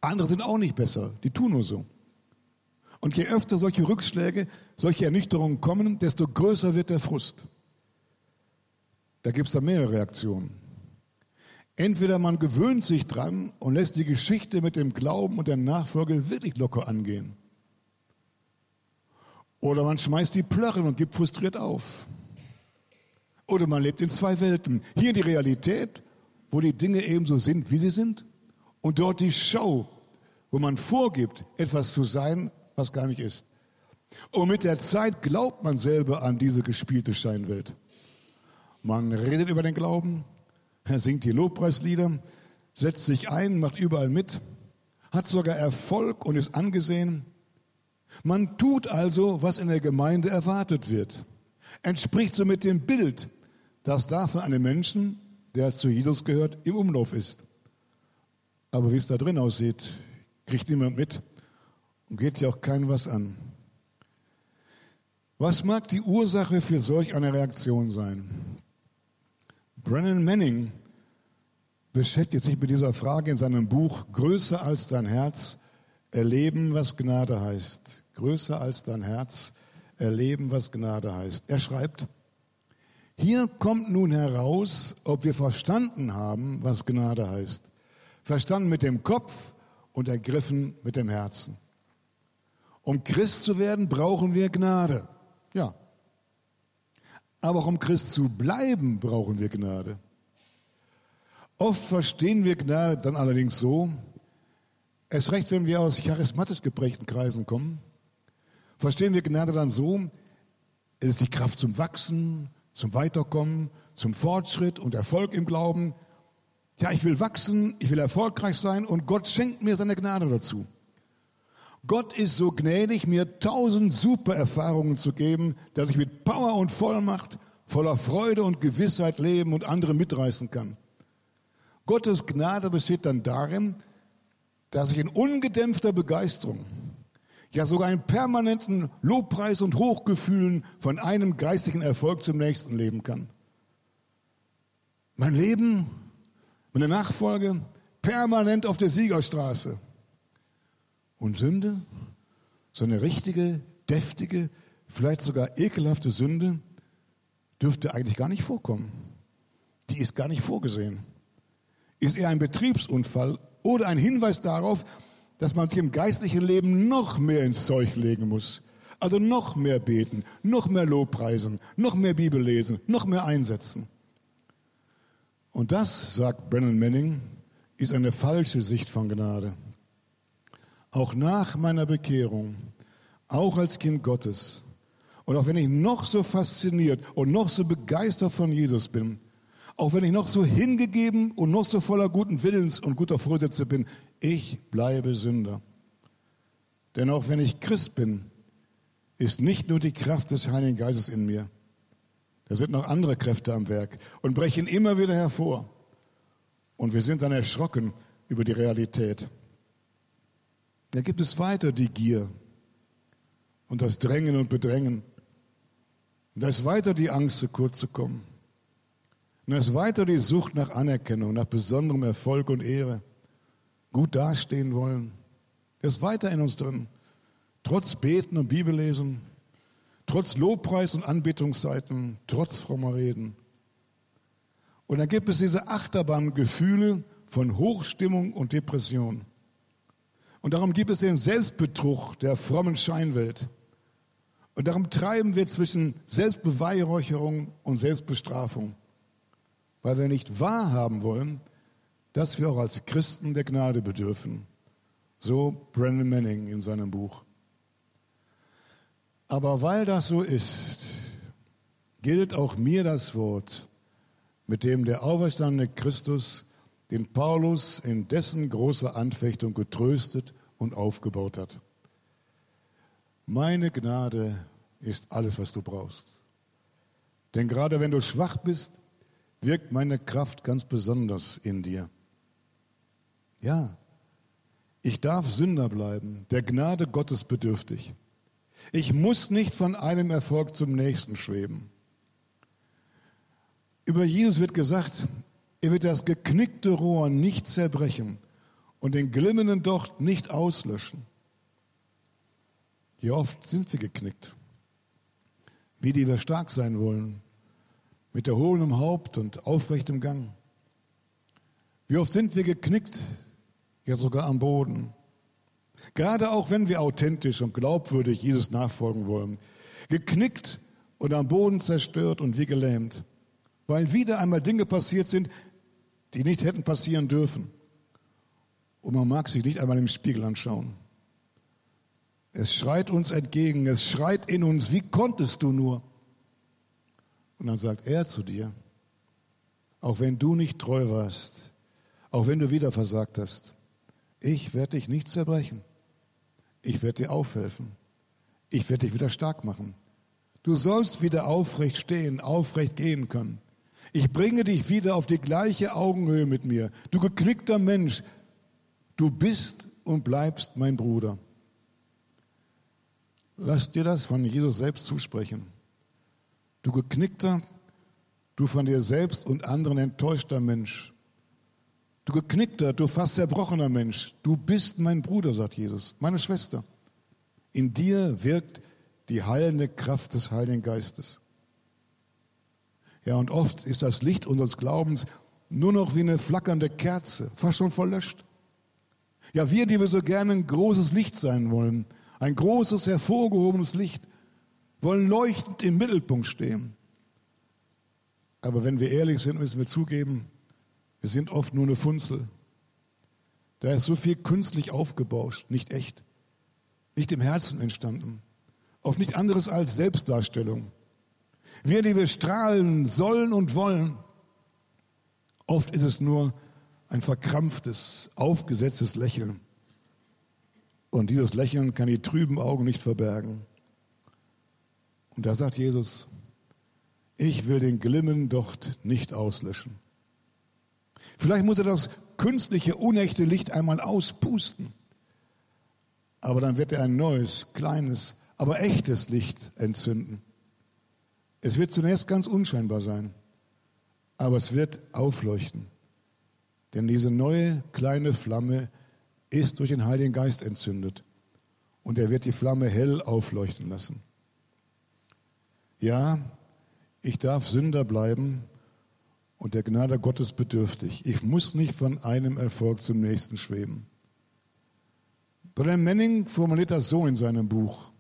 Andere sind auch nicht besser, die tun nur so. Und je öfter solche Rückschläge, solche Ernüchterungen kommen, desto größer wird der Frust. Da gibt es da mehrere Reaktionen. Entweder man gewöhnt sich dran und lässt die Geschichte mit dem Glauben und der Nachfolge wirklich locker angehen. Oder man schmeißt die Plörren und gibt frustriert auf. Oder man lebt in zwei Welten. Hier die Realität, wo die Dinge eben so sind, wie sie sind. Und dort die Show, wo man vorgibt, etwas zu sein, was gar nicht ist. Und mit der Zeit glaubt man selber an diese gespielte Scheinwelt. Man redet über den Glauben, er singt die Lobpreislieder, setzt sich ein, macht überall mit, hat sogar Erfolg und ist angesehen. Man tut also, was in der Gemeinde erwartet wird. Entspricht somit dem Bild, das da von einem Menschen, der zu Jesus gehört, im Umlauf ist. Aber wie es da drin aussieht, kriegt niemand mit und geht ja auch keinem was an. Was mag die Ursache für solch eine Reaktion sein? Brennan Manning beschäftigt sich mit dieser Frage in seinem Buch Größer als dein Herz, erleben, was Gnade heißt. Größer als dein Herz, erleben, was Gnade heißt. Er schreibt, hier kommt nun heraus, ob wir verstanden haben, was Gnade heißt. Verstanden mit dem Kopf und ergriffen mit dem Herzen. Um Christ zu werden, brauchen wir Gnade. Ja. Aber auch um Christ zu bleiben, brauchen wir Gnade. Oft verstehen wir Gnade dann allerdings so, es recht, wenn wir aus charismatisch geprägten Kreisen kommen, verstehen wir Gnade dann so, es ist die Kraft zum Wachsen, zum Weiterkommen, zum Fortschritt und Erfolg im Glauben. Ja, ich will wachsen, ich will erfolgreich sein und Gott schenkt mir seine Gnade dazu. Gott ist so gnädig, mir tausend super Erfahrungen zu geben, dass ich mit Power und Vollmacht, voller Freude und Gewissheit leben und andere mitreißen kann. Gottes Gnade besteht dann darin, dass ich in ungedämpfter Begeisterung, ja sogar in permanenten Lobpreis und Hochgefühlen von einem geistigen Erfolg zum nächsten leben kann. Mein Leben, meine Nachfolge permanent auf der Siegerstraße. Und Sünde, so eine richtige, deftige, vielleicht sogar ekelhafte Sünde, dürfte eigentlich gar nicht vorkommen. Die ist gar nicht vorgesehen. Ist eher ein Betriebsunfall oder ein Hinweis darauf, dass man sich im geistlichen Leben noch mehr ins Zeug legen muss. Also noch mehr beten, noch mehr Lobpreisen, noch mehr Bibel lesen, noch mehr einsetzen. Und das, sagt Brennan Manning, ist eine falsche Sicht von Gnade auch nach meiner Bekehrung, auch als Kind Gottes, und auch wenn ich noch so fasziniert und noch so begeistert von Jesus bin, auch wenn ich noch so hingegeben und noch so voller guten Willens und guter Vorsätze bin, ich bleibe Sünder. Denn auch wenn ich Christ bin, ist nicht nur die Kraft des Heiligen Geistes in mir. Da sind noch andere Kräfte am Werk und brechen immer wieder hervor. Und wir sind dann erschrocken über die Realität. Da gibt es weiter die Gier und das Drängen und Bedrängen. Da ist weiter die Angst, zu kurz zu kommen. Und da ist weiter die Sucht nach Anerkennung, nach besonderem Erfolg und Ehre. Gut dastehen wollen. Das ist weiter in uns drin. Trotz Beten und Bibellesen, trotz Lobpreis und Anbetungsseiten, trotz frommer Reden. Und dann gibt es diese Achterbahngefühle von Hochstimmung und Depression. Und darum gibt es den Selbstbetrug der frommen Scheinwelt. Und darum treiben wir zwischen Selbstbeweihräucherung und Selbstbestrafung, weil wir nicht wahrhaben wollen, dass wir auch als Christen der Gnade bedürfen. So Brandon Manning in seinem Buch. Aber weil das so ist, gilt auch mir das Wort, mit dem der auferstandene Christus den Paulus in dessen großer Anfechtung getröstet und aufgebaut hat. Meine Gnade ist alles, was du brauchst. Denn gerade wenn du schwach bist, wirkt meine Kraft ganz besonders in dir. Ja, ich darf Sünder bleiben, der Gnade Gottes bedürftig. Ich muss nicht von einem Erfolg zum nächsten schweben. Über Jesus wird gesagt, er wird das geknickte Rohr nicht zerbrechen und den glimmenden Docht nicht auslöschen. Wie oft sind wir geknickt? Wie die wir stark sein wollen, mit erhobenem Haupt und aufrechtem Gang. Wie oft sind wir geknickt, ja sogar am Boden. Gerade auch wenn wir authentisch und glaubwürdig Jesus nachfolgen wollen. Geknickt und am Boden zerstört und wie gelähmt. Weil wieder einmal Dinge passiert sind, die nicht hätten passieren dürfen. Und man mag sich nicht einmal im Spiegel anschauen. Es schreit uns entgegen, es schreit in uns, wie konntest du nur? Und dann sagt er zu dir, auch wenn du nicht treu warst, auch wenn du wieder versagt hast, ich werde dich nicht zerbrechen. Ich werde dir aufhelfen. Ich werde dich wieder stark machen. Du sollst wieder aufrecht stehen, aufrecht gehen können. Ich bringe dich wieder auf die gleiche Augenhöhe mit mir. Du geknickter Mensch, du bist und bleibst mein Bruder. Lass dir das von Jesus selbst zusprechen. Du geknickter, du von dir selbst und anderen enttäuschter Mensch. Du geknickter, du fast zerbrochener Mensch, du bist mein Bruder, sagt Jesus, meine Schwester. In dir wirkt die heilende Kraft des Heiligen Geistes. Ja, und oft ist das Licht unseres Glaubens nur noch wie eine flackernde Kerze, fast schon verlöscht. Ja, wir, die wir so gerne ein großes Licht sein wollen, ein großes, hervorgehobenes Licht, wollen leuchtend im Mittelpunkt stehen. Aber wenn wir ehrlich sind, müssen wir zugeben, wir sind oft nur eine Funzel. Da ist so viel künstlich aufgebauscht, nicht echt, nicht im Herzen entstanden, oft nicht anderes als Selbstdarstellung. Wir, die wir strahlen sollen und wollen, oft ist es nur ein verkrampftes, aufgesetztes Lächeln. Und dieses Lächeln kann die trüben Augen nicht verbergen. Und da sagt Jesus, ich will den Glimmen dort nicht auslöschen. Vielleicht muss er das künstliche, unechte Licht einmal auspusten. Aber dann wird er ein neues, kleines, aber echtes Licht entzünden. Es wird zunächst ganz unscheinbar sein, aber es wird aufleuchten. Denn diese neue kleine Flamme ist durch den Heiligen Geist entzündet und er wird die Flamme hell aufleuchten lassen. Ja, ich darf Sünder bleiben, und der Gnade Gottes bedürftig. Ich muss nicht von einem Erfolg zum nächsten schweben. Brian Manning formuliert das so in seinem Buch.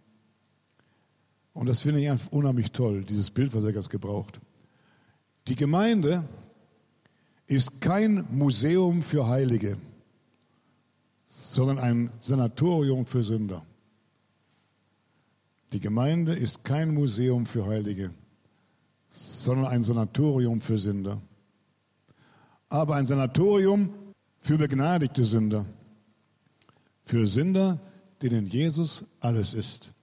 Und das finde ich unheimlich toll, dieses Bild, was er jetzt gebraucht. Die Gemeinde ist kein Museum für Heilige, sondern ein Sanatorium für Sünder. Die Gemeinde ist kein Museum für Heilige, sondern ein Sanatorium für Sünder aber ein Sanatorium für begnadigte Sünder. Für Sünder, denen Jesus alles ist.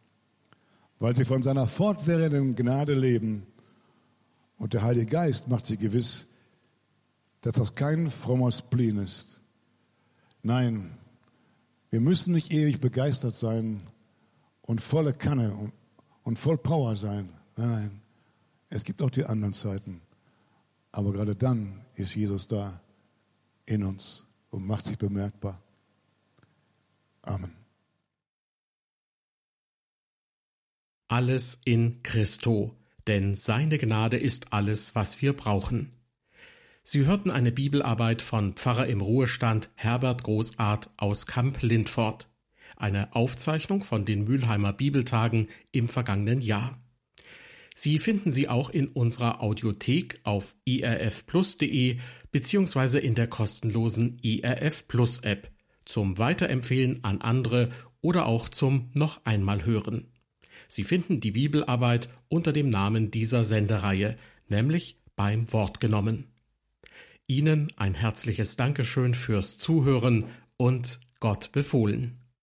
Weil sie von seiner fortwährenden Gnade leben. Und der Heilige Geist macht sie gewiss, dass das kein frommer Spleen ist. Nein, Wir müssen nicht ewig begeistert sein und volle Kanne und, und voll Power sein. Nein, es gibt auch die anderen Zeiten. Aber gerade dann ist Jesus da in uns und macht sich bemerkbar. Amen. Alles in Christo, denn seine Gnade ist alles, was wir brauchen. Sie hörten eine Bibelarbeit von Pfarrer im Ruhestand Herbert Großart aus Kamp Lindfort, eine Aufzeichnung von den Mülheimer Bibeltagen im vergangenen Jahr. Sie finden sie auch in unserer Audiothek auf irfplus.de beziehungsweise in der kostenlosen IRF Plus App zum Weiterempfehlen an andere oder auch zum noch einmal hören. Sie finden die Bibelarbeit unter dem Namen dieser Sendereihe, nämlich beim Wort genommen. Ihnen ein herzliches Dankeschön fürs Zuhören und Gott befohlen.